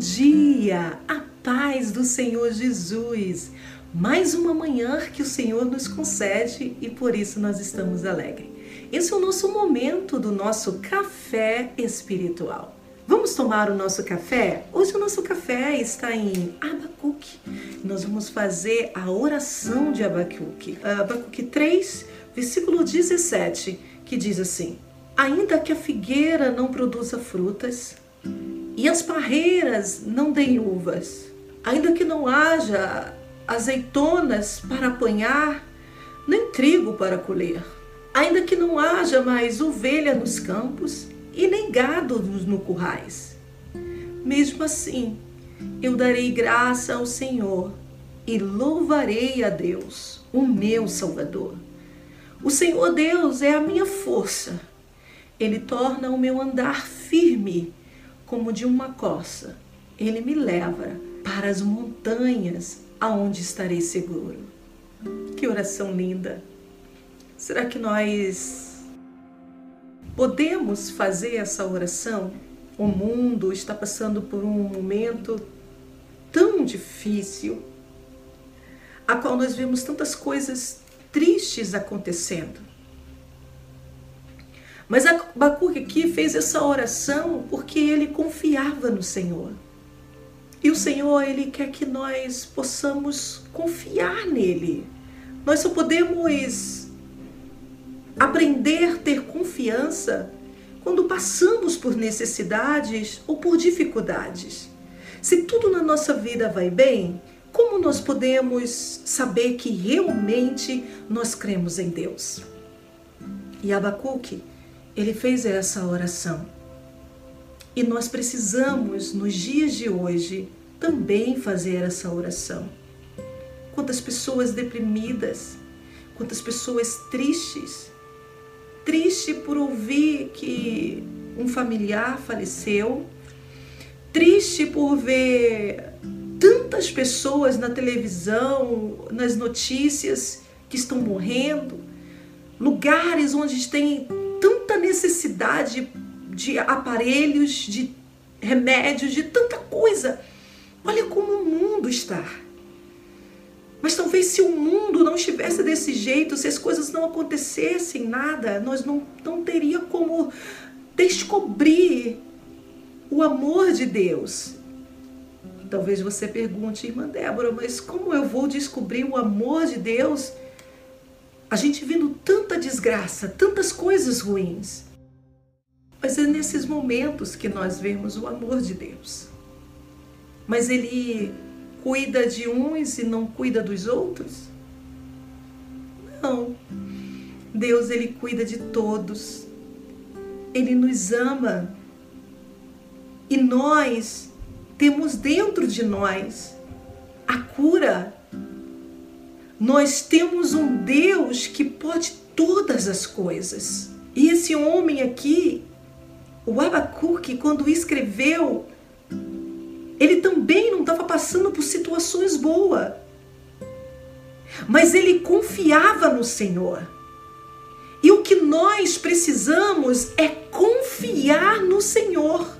dia, a paz do Senhor Jesus. Mais uma manhã que o Senhor nos concede e por isso nós estamos alegres. Esse é o nosso momento do nosso café espiritual. Vamos tomar o nosso café? Hoje o nosso café está em Abacuque. Nós vamos fazer a oração de Abacuque. Abacuque 3, versículo 17, que diz assim: Ainda que a figueira não produza frutas, e as parreiras não deem uvas, ainda que não haja azeitonas para apanhar, nem trigo para colher, ainda que não haja mais ovelha nos campos e nem gado no currais. Mesmo assim, eu darei graça ao Senhor e louvarei a Deus, o meu Salvador. O Senhor Deus é a minha força. Ele torna o meu andar firme como de uma coça. Ele me leva para as montanhas aonde estarei seguro. Que oração linda! Será que nós podemos fazer essa oração? O mundo está passando por um momento tão difícil, a qual nós vemos tantas coisas tristes acontecendo. Mas Abacuque aqui fez essa oração porque ele confiava no Senhor. E o Senhor, ele quer que nós possamos confiar nele. Nós só podemos aprender a ter confiança quando passamos por necessidades ou por dificuldades. Se tudo na nossa vida vai bem, como nós podemos saber que realmente nós cremos em Deus? E Abacuque, ele fez essa oração. E nós precisamos, nos dias de hoje, também fazer essa oração. Quantas pessoas deprimidas, quantas pessoas tristes, triste por ouvir que um familiar faleceu, triste por ver tantas pessoas na televisão, nas notícias que estão morrendo, lugares onde tem tanta necessidade de aparelhos, de remédios, de tanta coisa. Olha como o mundo está. Mas talvez se o mundo não estivesse desse jeito, se as coisas não acontecessem nada, nós não, não teria como descobrir o amor de Deus. Talvez você pergunte, irmã Débora, mas como eu vou descobrir o amor de Deus a gente vendo tanta desgraça, tantas coisas ruins. Mas é nesses momentos que nós vemos o amor de Deus. Mas Ele cuida de uns e não cuida dos outros? Não. Deus, Ele cuida de todos. Ele nos ama. E nós temos dentro de nós a cura nós temos um Deus que pode todas as coisas. E esse homem aqui, o Abacuque, quando escreveu, ele também não estava passando por situações boas. Mas ele confiava no Senhor. E o que nós precisamos é confiar no Senhor.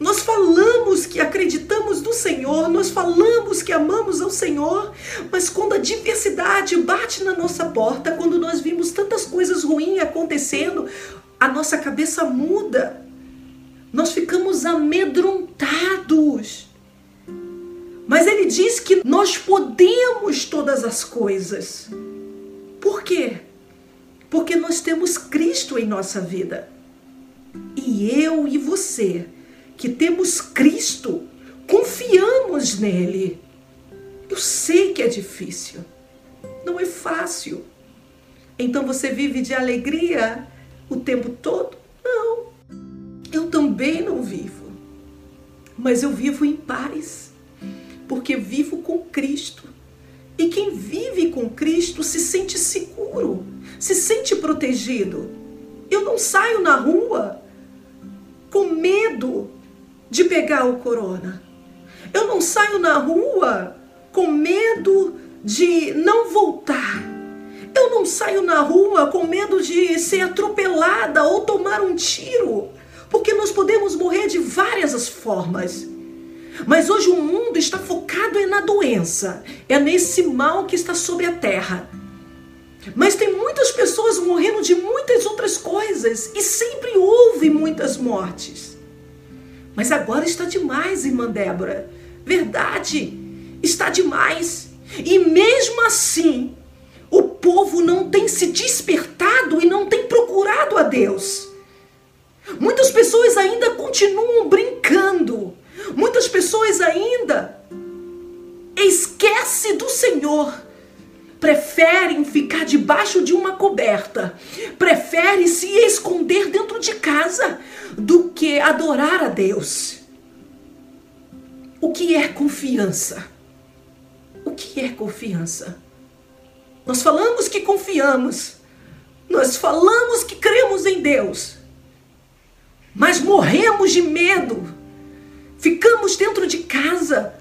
Nós falamos que acreditamos no Senhor, nós falamos que amamos ao Senhor, mas quando a diversidade bate na nossa porta, quando nós vimos tantas coisas ruins acontecendo, a nossa cabeça muda. Nós ficamos amedrontados. Mas ele diz que nós podemos todas as coisas. Por quê? Porque nós temos Cristo em nossa vida. E eu e você que temos Cristo, confiamos nele. Eu sei que é difícil, não é fácil. Então você vive de alegria o tempo todo? Não, eu também não vivo, mas eu vivo em paz, porque vivo com Cristo. E quem vive com Cristo se sente seguro, se sente protegido. Eu não saio na rua de pegar o corona. Eu não saio na rua com medo de não voltar. Eu não saio na rua com medo de ser atropelada ou tomar um tiro, porque nós podemos morrer de várias formas. Mas hoje o mundo está focado é na doença, é nesse mal que está sobre a terra. Mas tem muitas pessoas morrendo de muitas outras coisas e sempre houve muitas mortes. Mas agora está demais, irmã Débora. Verdade, está demais. E mesmo assim, o povo não tem se despertado e não tem procurado a Deus. Muitas pessoas ainda continuam brincando. Muitas pessoas ainda esquecem do Senhor. Preferem ficar debaixo de uma coberta. Preferem se esconder dentro de casa do que adorar a Deus. O que é confiança? O que é confiança? Nós falamos que confiamos. Nós falamos que cremos em Deus mas morremos de medo. Ficamos dentro de casa.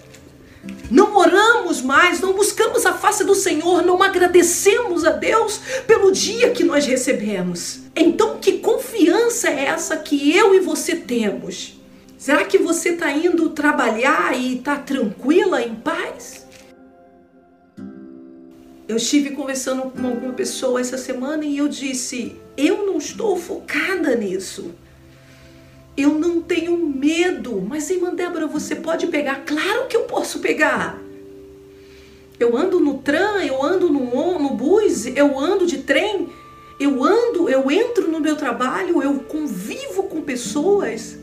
Não oramos mais, não buscamos a face do Senhor, não agradecemos a Deus pelo dia que nós recebemos. Então, que confiança é essa que eu e você temos? Será que você está indo trabalhar e está tranquila, em paz? Eu estive conversando com alguma pessoa essa semana e eu disse: eu não estou focada nisso. Eu não tenho medo. Mas, irmã Débora, você pode pegar? Claro que eu posso pegar. Eu ando no tram, eu ando no, no bus, eu ando de trem, eu ando, eu entro no meu trabalho, eu convivo com pessoas.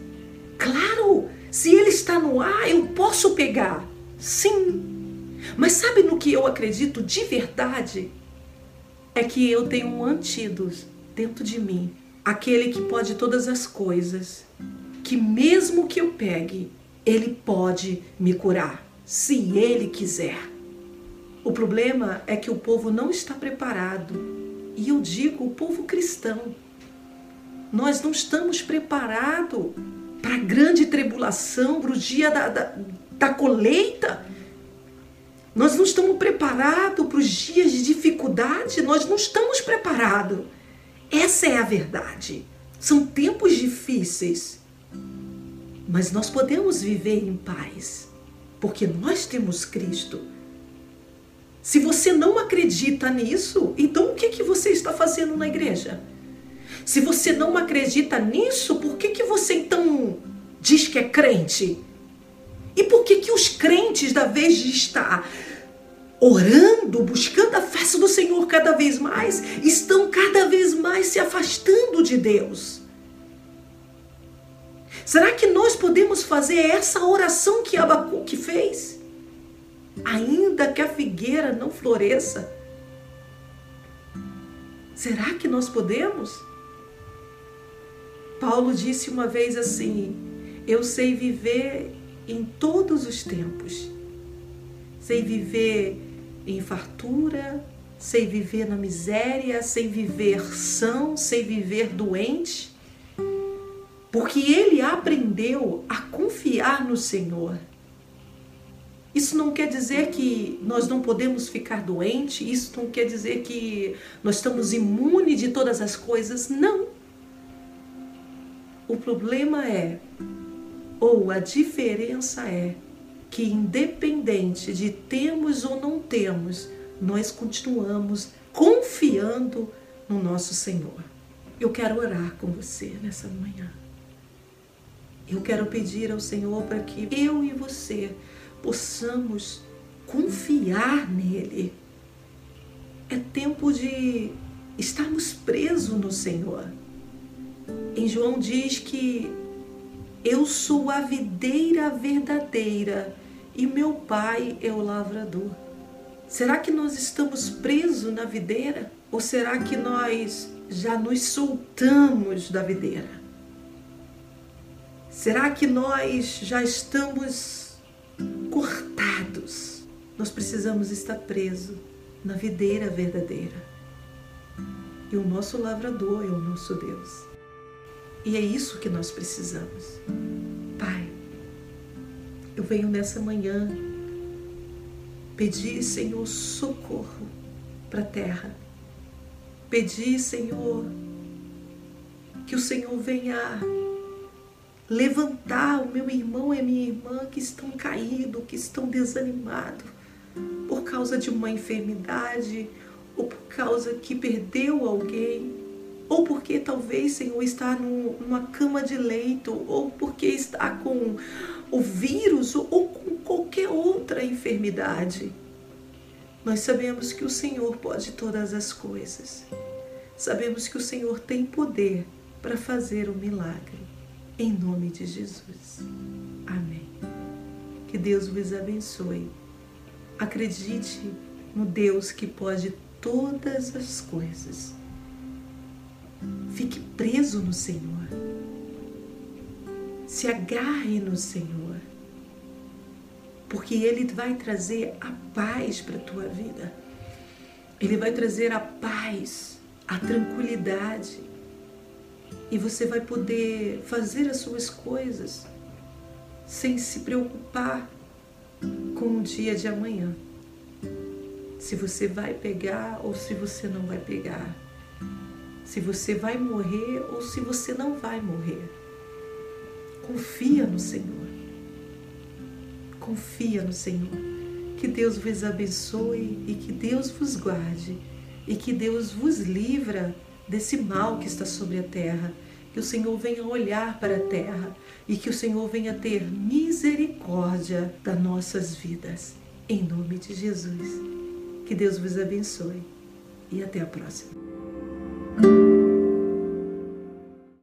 Claro, se ele está no ar, eu posso pegar. Sim. Mas sabe no que eu acredito de verdade? É que eu tenho um antídoto dentro de mim aquele que pode todas as coisas, que mesmo que eu pegue, ele pode me curar, se ele quiser. O problema é que o povo não está preparado. E eu digo o povo cristão. Nós não estamos preparados para a grande tribulação, para o dia da, da, da colheita. Nós não estamos preparados para os dias de dificuldade, nós não estamos preparados. Essa é a verdade. São tempos difíceis, mas nós podemos viver em paz, porque nós temos Cristo. Se você não acredita nisso, então o que, que você está fazendo na igreja? Se você não acredita nisso, por que, que você então diz que é crente? E por que, que os crentes, da vez de estar orando, buscando a face do Senhor cada vez mais, estão cada vez mais se afastando de Deus. Será que nós podemos fazer essa oração que Abacuque fez? Ainda que a figueira não floresça. Será que nós podemos? Paulo disse uma vez assim: Eu sei viver em todos os tempos. Sei viver em fartura, sei viver na miséria, sei viver são, sei viver doente, porque ele aprendeu a confiar no Senhor. Isso não quer dizer que nós não podemos ficar doentes, isso não quer dizer que nós estamos imunes de todas as coisas, não. O problema é, ou a diferença é, que independente de temos ou não temos, nós continuamos confiando no nosso Senhor. Eu quero orar com você nessa manhã. Eu quero pedir ao Senhor para que eu e você possamos confiar nele. É tempo de estarmos presos no Senhor. Em João diz que eu sou a videira verdadeira e meu pai é o lavrador. Será que nós estamos presos na videira? Ou será que nós já nos soltamos da videira? Será que nós já estamos cortados? Nós precisamos estar presos na videira verdadeira. E o nosso lavrador é o nosso Deus. E é isso que nós precisamos. Pai, eu venho nessa manhã pedir, Senhor, socorro para a terra. Pedir, Senhor, que o Senhor venha levantar o meu irmão e a minha irmã que estão caídos, que estão desanimados por causa de uma enfermidade ou por causa que perdeu alguém, ou porque talvez, Senhor, está numa cama de leito, ou porque está com o vírus ou com qualquer outra enfermidade. Nós sabemos que o Senhor pode todas as coisas. Sabemos que o Senhor tem poder para fazer o um milagre. Em nome de Jesus. Amém. Que Deus vos abençoe. Acredite no Deus que pode todas as coisas. Fique preso no Senhor. Se agarre no Senhor. Porque Ele vai trazer a paz para a tua vida. Ele vai trazer a paz, a tranquilidade e você vai poder fazer as suas coisas sem se preocupar com o dia de amanhã. Se você vai pegar ou se você não vai pegar. Se você vai morrer ou se você não vai morrer. Confia no Senhor. Confia no Senhor. Que Deus vos abençoe e que Deus vos guarde e que Deus vos livra desse mal que está sobre a terra. Que o Senhor venha olhar para a terra e que o Senhor venha ter misericórdia das nossas vidas. Em nome de Jesus. Que Deus vos abençoe e até a próxima. Thank you.